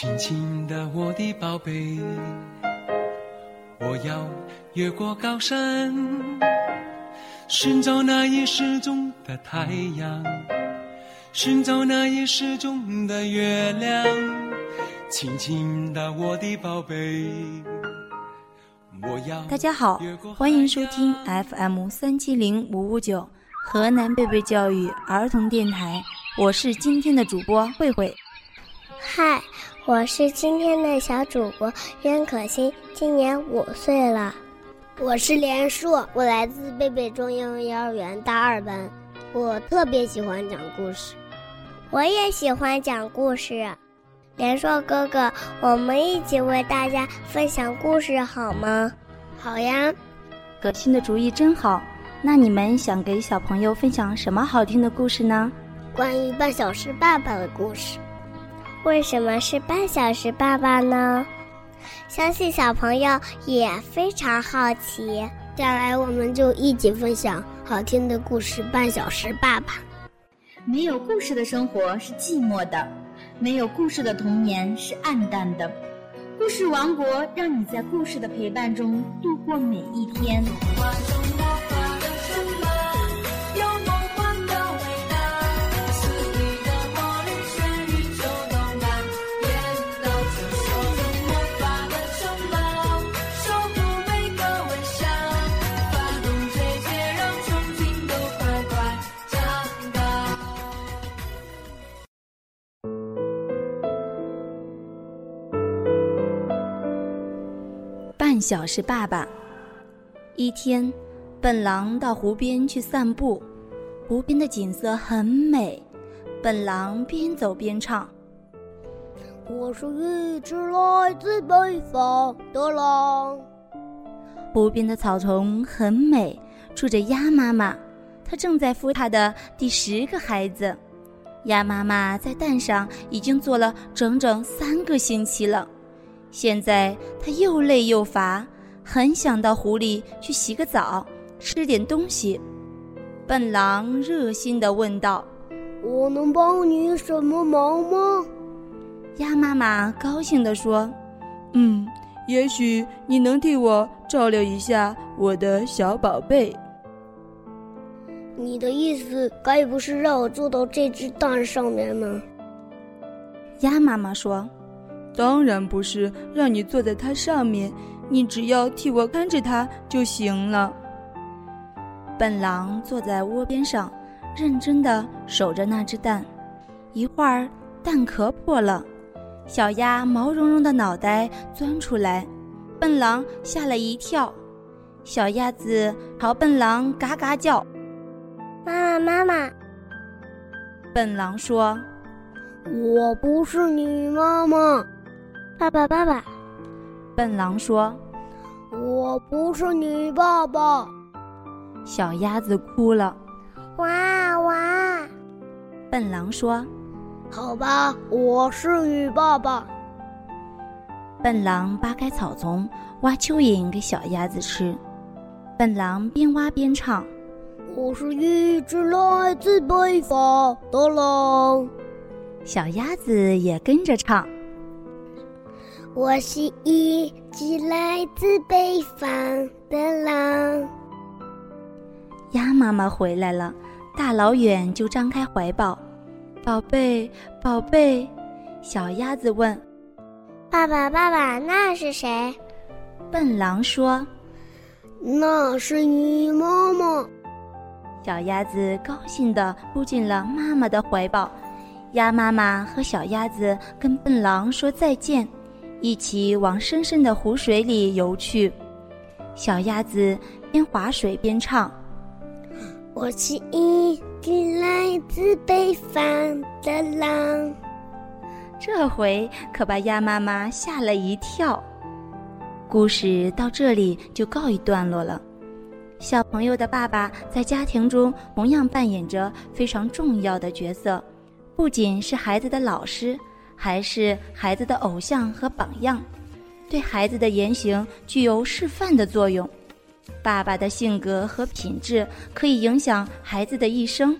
亲亲的我的宝贝，我要越过高山，寻找那已失踪的太阳，寻找那已失踪的月亮。亲亲的我的宝贝，我要大家好，欢迎收听 FM 三七零五五九河南贝贝教育儿童电台，我是今天的主播慧慧。嗨，我是今天的小主播袁可欣，今年五岁了。我是连硕，我来自贝贝中英幼儿园大二班。我特别喜欢讲故事，我也喜欢讲故事。连硕哥哥，我们一起为大家分享故事好吗？好呀，可欣的主意真好。那你们想给小朋友分享什么好听的故事呢？关于半小时爸爸的故事。为什么是半小时爸爸呢？相信小朋友也非常好奇。接下来，我们就一起分享好听的故事《半小时爸爸》。没有故事的生活是寂寞的，没有故事的童年是暗淡的。故事王国让你在故事的陪伴中度过每一天。半小是爸爸。一天，笨狼到湖边去散步，湖边的景色很美。笨狼边走边唱：“我是一只来自北方的狼。”湖边的草丛很美，住着鸭妈妈，它正在孵它的第十个孩子。鸭妈妈在蛋上已经坐了整整三个星期了。现在他又累又乏，很想到湖里去洗个澡，吃点东西。笨狼热心地问道：“我能帮你什么忙吗？”鸭妈妈高兴地说：“嗯，也许你能替我照料一下我的小宝贝。”你的意思该不是让我坐到这只蛋上面吗？鸭妈妈说。当然不是让你坐在它上面，你只要替我看着它就行了。笨狼坐在窝边上，认真的守着那只蛋。一会儿，蛋壳破了，小鸭毛茸茸的脑袋钻出来，笨狼吓了一跳。小鸭子朝笨狼嘎嘎叫：“妈妈，妈妈！”笨狼说：“我不是你妈妈。”爸爸，爸爸，笨狼说：“我不是你爸爸。”小鸭子哭了。哇哇！笨狼说：“好吧，我是你爸爸。”笨狼扒开草丛，挖蚯蚓给小鸭子吃。笨狼边挖边唱：“我是一只来自北方的狼。”小鸭子也跟着唱。我是一只来自北方的狼。鸭妈妈回来了，大老远就张开怀抱，宝贝，宝贝。小鸭子问：“爸爸，爸爸，那是谁？”笨狼说：“那是你妈妈。”小鸭子高兴地扑进了妈妈的怀抱。鸭妈妈和小鸭子跟笨狼说再见。一起往深深的湖水里游去，小鸭子边划水边唱：“我是一只来自北方的狼。”这回可把鸭妈妈吓了一跳。故事到这里就告一段落了。小朋友的爸爸在家庭中同样扮演着非常重要的角色，不仅是孩子的老师。还是孩子的偶像和榜样，对孩子的言行具有示范的作用。爸爸的性格和品质可以影响孩子的一生，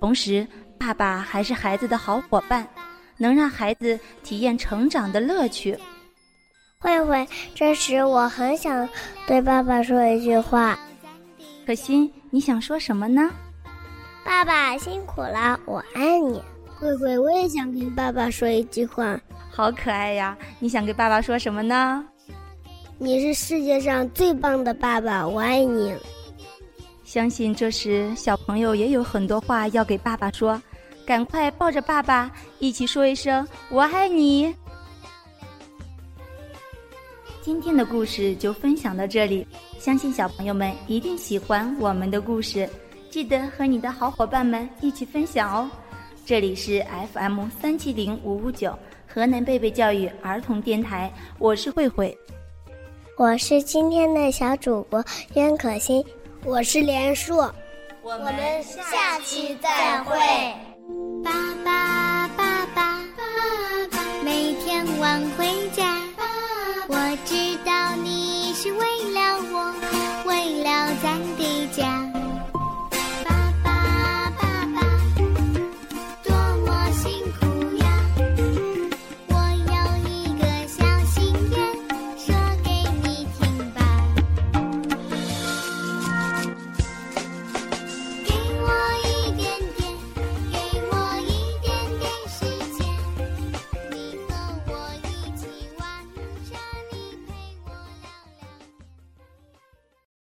同时，爸爸还是孩子的好伙伴，能让孩子体验成长的乐趣。慧慧，这时我很想对爸爸说一句话。可心，你想说什么呢？爸爸辛苦了，我爱你。慧慧，我也想跟爸爸说一句话。好可爱呀！你想跟爸爸说什么呢？你是世界上最棒的爸爸，我爱你。相信这时小朋友也有很多话要给爸爸说，赶快抱着爸爸一起说一声“我爱你”。今天的故事就分享到这里，相信小朋友们一定喜欢我们的故事，记得和你的好伙伴们一起分享哦。这里是 FM 三七零五五九河南贝贝教育儿童电台，我是慧慧，我是今天的小主播袁可欣，我是连树，我们下期再会。